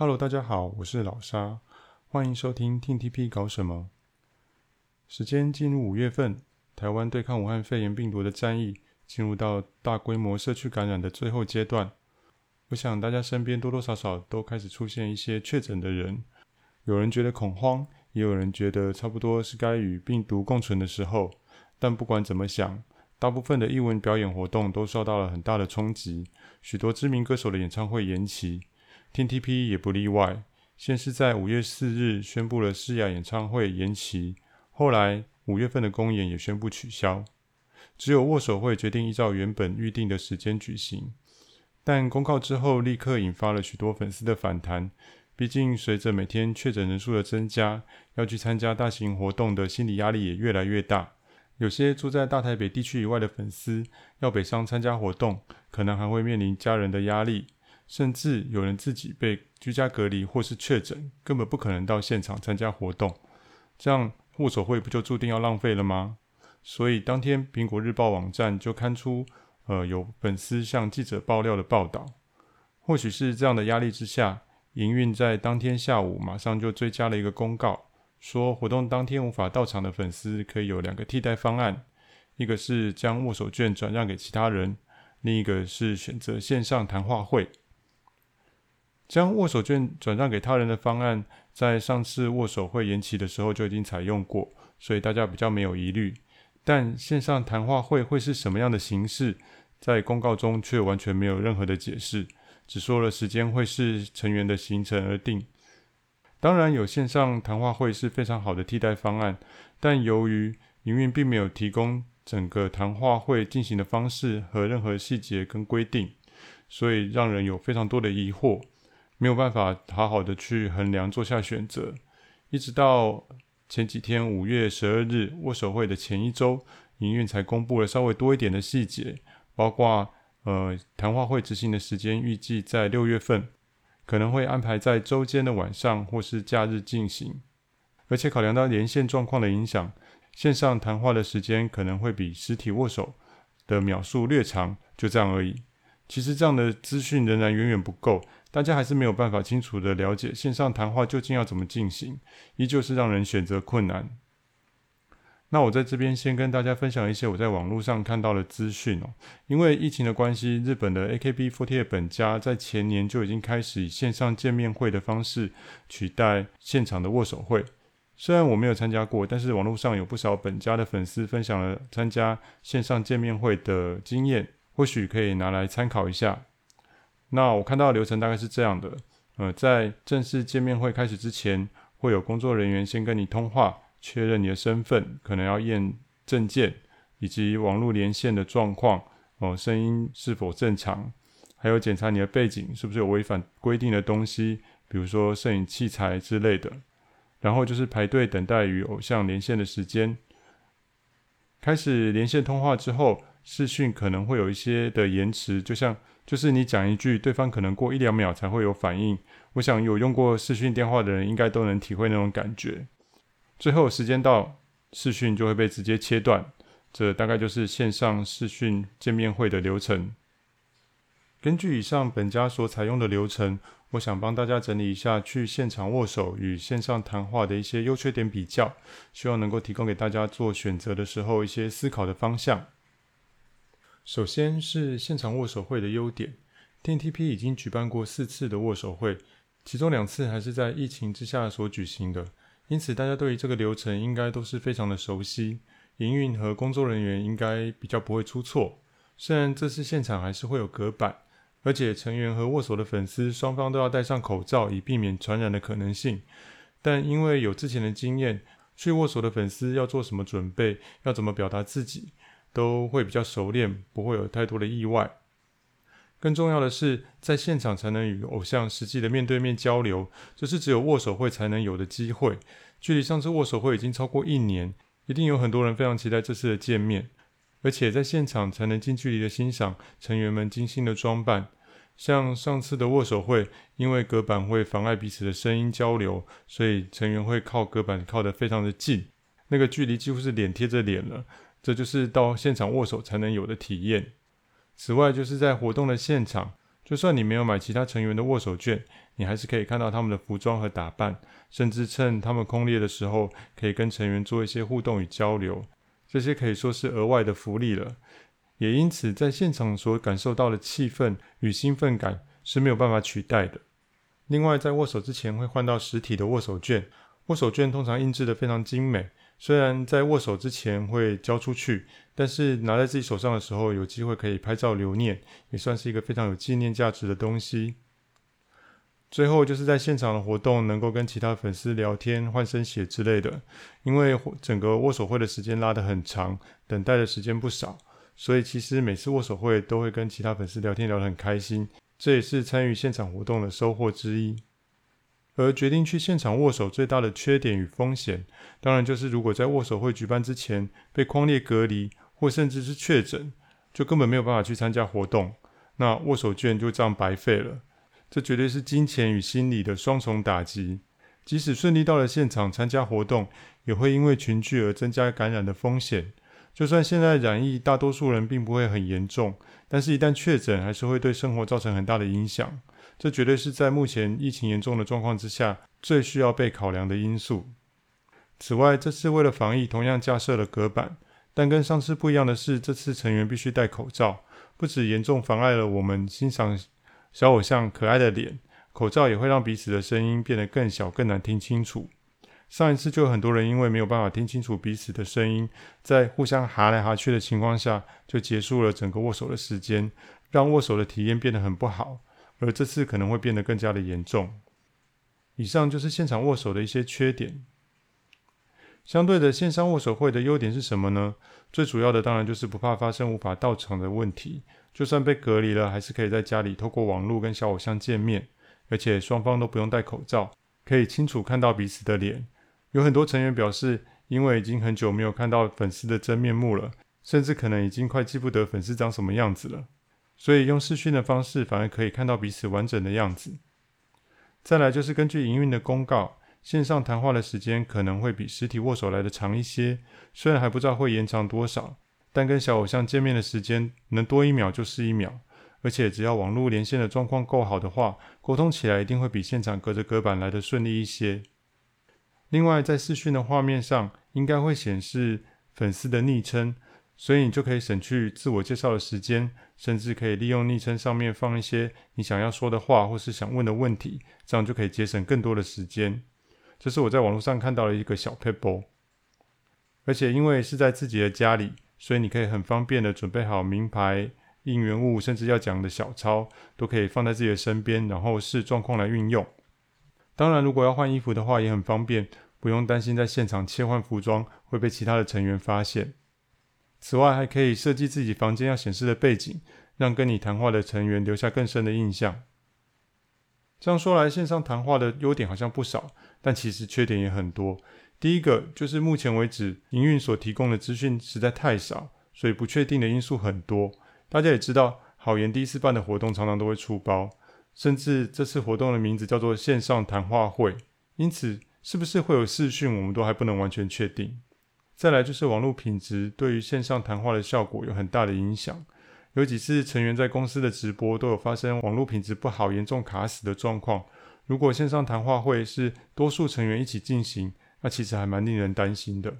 Hello，大家好，我是老沙，欢迎收听 TTP 搞什么。时间进入五月份，台湾对抗武汉肺炎病毒的战役进入到大规模社区感染的最后阶段。我想大家身边多多少少都开始出现一些确诊的人，有人觉得恐慌，也有人觉得差不多是该与病毒共存的时候。但不管怎么想，大部分的艺文表演活动都受到了很大的冲击，许多知名歌手的演唱会延期。TTP 也不例外，先是在五月四日宣布了诗雅演唱会延期，后来五月份的公演也宣布取消，只有握手会决定依照原本预定的时间举行。但公告之后，立刻引发了许多粉丝的反弹，毕竟随着每天确诊人数的增加，要去参加大型活动的心理压力也越来越大。有些住在大台北地区以外的粉丝，要北上参加活动，可能还会面临家人的压力。甚至有人自己被居家隔离或是确诊，根本不可能到现场参加活动，这样握手会不就注定要浪费了吗？所以当天苹果日报网站就刊出，呃，有粉丝向记者爆料的报道。或许是这样的压力之下，营运在当天下午马上就追加了一个公告，说活动当天无法到场的粉丝可以有两个替代方案，一个是将握手券转让给其他人，另一个是选择线上谈话会。将握手券转让给他人的方案，在上次握手会延期的时候就已经采用过，所以大家比较没有疑虑。但线上谈话会会是什么样的形式，在公告中却完全没有任何的解释，只说了时间会视成员的行程而定。当然，有线上谈话会是非常好的替代方案，但由于营运并没有提供整个谈话会进行的方式和任何细节跟规定，所以让人有非常多的疑惑。没有办法好好的去衡量做下选择，一直到前几天五月十二日握手会的前一周，营运才公布了稍微多一点的细节，包括呃谈话会执行的时间预计在六月份，可能会安排在周间的晚上或是假日进行，而且考量到连线状况的影响，线上谈话的时间可能会比实体握手的秒数略长，就这样而已。其实这样的资讯仍然远远不够。大家还是没有办法清楚地了解线上谈话究竟要怎么进行，依旧是让人选择困难。那我在这边先跟大家分享一些我在网络上看到的资讯哦。因为疫情的关系，日本的 AKB48 本家在前年就已经开始以线上见面会的方式取代现场的握手会。虽然我没有参加过，但是网络上有不少本家的粉丝分享了参加线上见面会的经验，或许可以拿来参考一下。那我看到的流程大概是这样的，呃，在正式见面会开始之前，会有工作人员先跟你通话，确认你的身份，可能要验证件，以及网络连线的状况，哦、呃，声音是否正常，还有检查你的背景是不是有违反规定的东西，比如说摄影器材之类的。然后就是排队等待与偶像连线的时间。开始连线通话之后，视讯可能会有一些的延迟，就像。就是你讲一句，对方可能过一两秒才会有反应。我想有用过视讯电话的人，应该都能体会那种感觉。最后时间到，视讯就会被直接切断。这大概就是线上视讯见面会的流程。根据以上本家所采用的流程，我想帮大家整理一下去现场握手与线上谈话的一些优缺点比较，希望能够提供给大家做选择的时候一些思考的方向。首先是现场握手会的优点，TTP 已经举办过四次的握手会，其中两次还是在疫情之下所举行的，因此大家对于这个流程应该都是非常的熟悉，营运和工作人员应该比较不会出错。虽然这次现场还是会有隔板，而且成员和握手的粉丝双方都要戴上口罩，以避免传染的可能性，但因为有之前的经验，去握手的粉丝要做什么准备，要怎么表达自己。都会比较熟练，不会有太多的意外。更重要的是，在现场才能与偶像实际的面对面交流，这是只有握手会才能有的机会。距离上次握手会已经超过一年，一定有很多人非常期待这次的见面，而且在现场才能近距离的欣赏成员们精心的装扮。像上次的握手会，因为隔板会妨碍彼此的声音交流，所以成员会靠隔板靠得非常的近，那个距离几乎是脸贴着脸了。这就是到现场握手才能有的体验。此外，就是在活动的现场，就算你没有买其他成员的握手券，你还是可以看到他们的服装和打扮，甚至趁他们空列的时候，可以跟成员做一些互动与交流。这些可以说是额外的福利了。也因此，在现场所感受到的气氛与兴奋感是没有办法取代的。另外，在握手之前会换到实体的握手券，握手券通常印制得非常精美。虽然在握手之前会交出去，但是拿在自己手上的时候，有机会可以拍照留念，也算是一个非常有纪念价值的东西。最后就是在现场的活动，能够跟其他粉丝聊天、换声鞋之类的。因为整个握手会的时间拉得很长，等待的时间不少，所以其实每次握手会都会跟其他粉丝聊天，聊得很开心。这也是参与现场活动的收获之一。而决定去现场握手最大的缺点与风险，当然就是如果在握手会举办之前被框列隔离，或甚至是确诊，就根本没有办法去参加活动，那握手券就这样白费了。这绝对是金钱与心理的双重打击。即使顺利到了现场参加活动，也会因为群聚而增加感染的风险。就算现在染疫，大多数人并不会很严重，但是一旦确诊，还是会对生活造成很大的影响。这绝对是在目前疫情严重的状况之下，最需要被考量的因素。此外，这次为了防疫，同样架设了隔板，但跟上次不一样的是，这次成员必须戴口罩，不只严重妨碍了我们欣赏小偶像可爱的脸，口罩也会让彼此的声音变得更小、更难听清楚。上一次就有很多人因为没有办法听清楚彼此的声音，在互相哈来哈去的情况下，就结束了整个握手的时间，让握手的体验变得很不好。而这次可能会变得更加的严重。以上就是现场握手的一些缺点。相对的，线上握手会的优点是什么呢？最主要的当然就是不怕发生无法到场的问题，就算被隔离了，还是可以在家里透过网络跟小偶像见面，而且双方都不用戴口罩，可以清楚看到彼此的脸。有很多成员表示，因为已经很久没有看到粉丝的真面目了，甚至可能已经快记不得粉丝长什么样子了。所以用视讯的方式反而可以看到彼此完整的样子。再来就是根据营运的公告，线上谈话的时间可能会比实体握手来得长一些，虽然还不知道会延长多少，但跟小偶像见面的时间能多一秒就是一秒，而且只要网络连线的状况够好的话，沟通起来一定会比现场隔着隔板来得顺利一些。另外，在视讯的画面上应该会显示粉丝的昵称。所以你就可以省去自我介绍的时间，甚至可以利用昵称上面放一些你想要说的话或是想问的问题，这样就可以节省更多的时间。这是我在网络上看到的一个小 paper，。而且因为是在自己的家里，所以你可以很方便的准备好名牌、应援物，甚至要讲的小抄，都可以放在自己的身边，然后视状况来运用。当然，如果要换衣服的话，也很方便，不用担心在现场切换服装会被其他的成员发现。此外，还可以设计自己房间要显示的背景，让跟你谈话的成员留下更深的印象。这样说来，线上谈话的优点好像不少，但其实缺点也很多。第一个就是目前为止，营运所提供的资讯实在太少，所以不确定的因素很多。大家也知道，好言第一次办的活动常常都会出包，甚至这次活动的名字叫做线上谈话会，因此是不是会有视讯，我们都还不能完全确定。再来就是网络品质对于线上谈话的效果有很大的影响，有几次成员在公司的直播都有发生网络品质不好、严重卡死的状况。如果线上谈话会是多数成员一起进行，那其实还蛮令人担心的。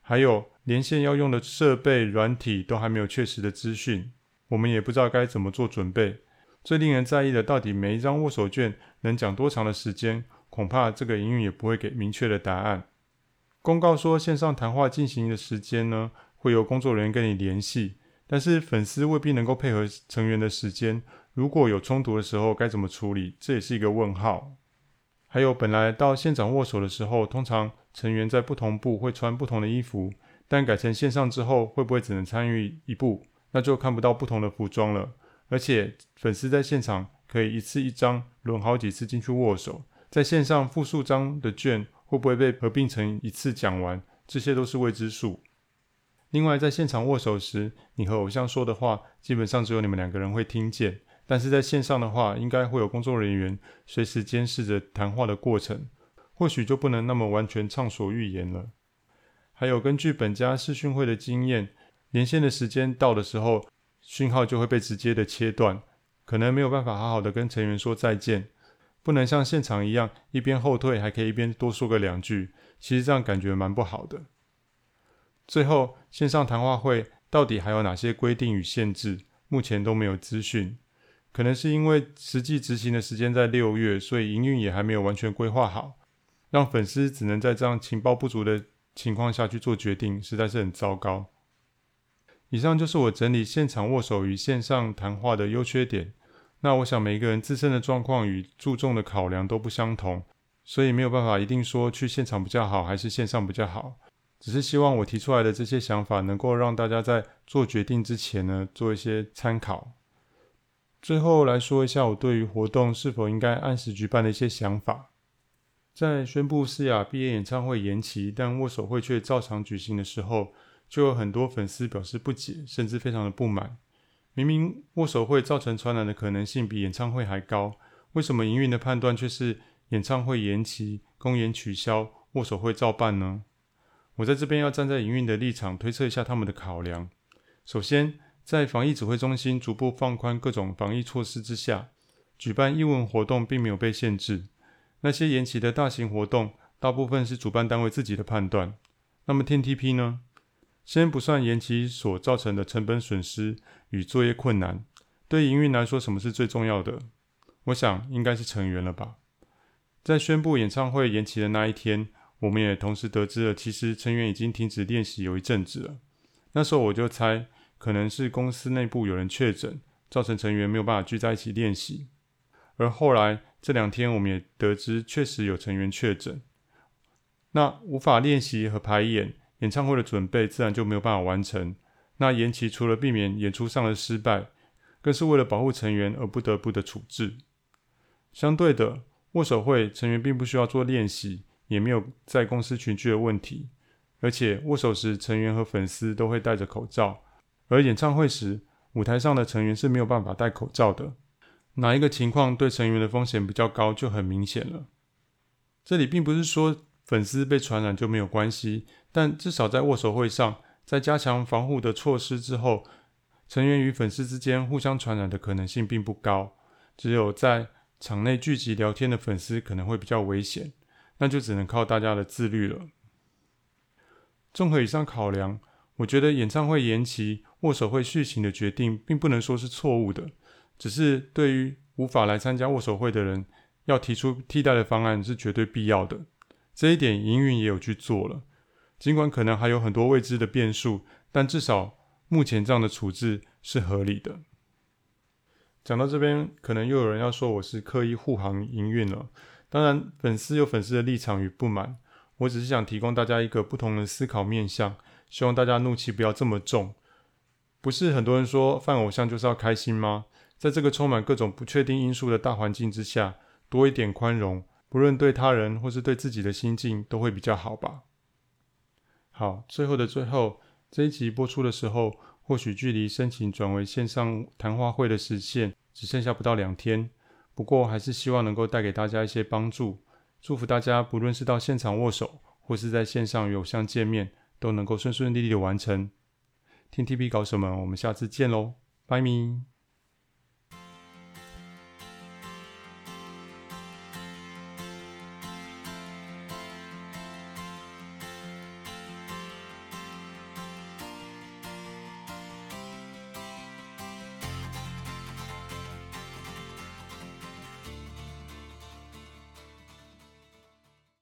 还有连线要用的设备、软体都还没有确实的资讯，我们也不知道该怎么做准备。最令人在意的，到底每一张握手券能讲多长的时间？恐怕这个营运也不会给明确的答案。公告说，线上谈话进行的时间呢，会由工作人员跟你联系，但是粉丝未必能够配合成员的时间。如果有冲突的时候，该怎么处理？这也是一个问号。还有，本来到现场握手的时候，通常成员在不同部会穿不同的衣服，但改成线上之后，会不会只能参与一部？那就看不到不同的服装了。而且，粉丝在现场可以一次一张轮好几次进去握手，在线上复数张的券。会不会被合并成一次讲完？这些都是未知数。另外，在现场握手时，你和偶像说的话，基本上只有你们两个人会听见。但是在线上的话，应该会有工作人员随时监视着谈话的过程，或许就不能那么完全畅所欲言了。还有，根据本家视讯会的经验，连线的时间到的时候，讯号就会被直接的切断，可能没有办法好好的跟成员说再见，不能像现场一样一边后退还可以一边多说个两句，其实这样感觉蛮不好的。最后，线上谈话会到底还有哪些规定与限制？目前都没有资讯。可能是因为实际执行的时间在六月，所以营运也还没有完全规划好，让粉丝只能在这样情报不足的情况下去做决定，实在是很糟糕。以上就是我整理现场握手与线上谈话的优缺点。那我想每一个人自身的状况与注重的考量都不相同，所以没有办法一定说去现场比较好还是线上比较好。只是希望我提出来的这些想法能够让大家在做决定之前呢，做一些参考。最后来说一下我对于活动是否应该按时举办的一些想法。在宣布思雅毕业演唱会延期，但握手会却照常举行的时候，就有很多粉丝表示不解，甚至非常的不满。明明握手会造成传染的可能性比演唱会还高，为什么营运的判断却是演唱会延期、公演取消、握手会照办呢？我在这边要站在营运的立场推测一下他们的考量。首先，在防疫指挥中心逐步放宽各种防疫措施之下，举办艺文活动并没有被限制。那些延期的大型活动，大部分是主办单位自己的判断。那么天 T P 呢？先不算延期所造成的成本损失与作业困难，对营运来说，什么是最重要的？我想应该是成员了吧。在宣布演唱会延期的那一天，我们也同时得知了，其实成员已经停止练习有一阵子了。那时候我就猜，可能是公司内部有人确诊，造成成员没有办法聚在一起练习。而后来这两天，我们也得知确实有成员确诊，那无法练习和排演。演唱会的准备自然就没有办法完成。那延期除了避免演出上的失败，更是为了保护成员而不得不的处置。相对的，握手会成员并不需要做练习，也没有在公司群聚的问题。而且握手时，成员和粉丝都会戴着口罩，而演唱会时，舞台上的成员是没有办法戴口罩的。哪一个情况对成员的风险比较高，就很明显了。这里并不是说粉丝被传染就没有关系。但至少在握手会上，在加强防护的措施之后，成员与粉丝之间互相传染的可能性并不高。只有在场内聚集聊天的粉丝可能会比较危险，那就只能靠大家的自律了。综合以上考量，我觉得演唱会延期、握手会续行的决定，并不能说是错误的，只是对于无法来参加握手会的人，要提出替代的方案是绝对必要的。这一点营运也有去做了。尽管可能还有很多未知的变数，但至少目前这样的处置是合理的。讲到这边，可能又有人要说我是刻意护航营运了。当然，粉丝有粉丝的立场与不满，我只是想提供大家一个不同的思考面向，希望大家怒气不要这么重。不是很多人说犯偶像就是要开心吗？在这个充满各种不确定因素的大环境之下，多一点宽容，不论对他人或是对自己的心境，都会比较好吧。好，最后的最后，这一集播出的时候，或许距离申请转为线上谈话会的时限只剩下不到两天。不过，还是希望能够带给大家一些帮助。祝福大家，不论是到现场握手，或是在线上与偶像见面，都能够顺顺利利的完成。听 tp 搞什么？我们下次见喽，拜咪。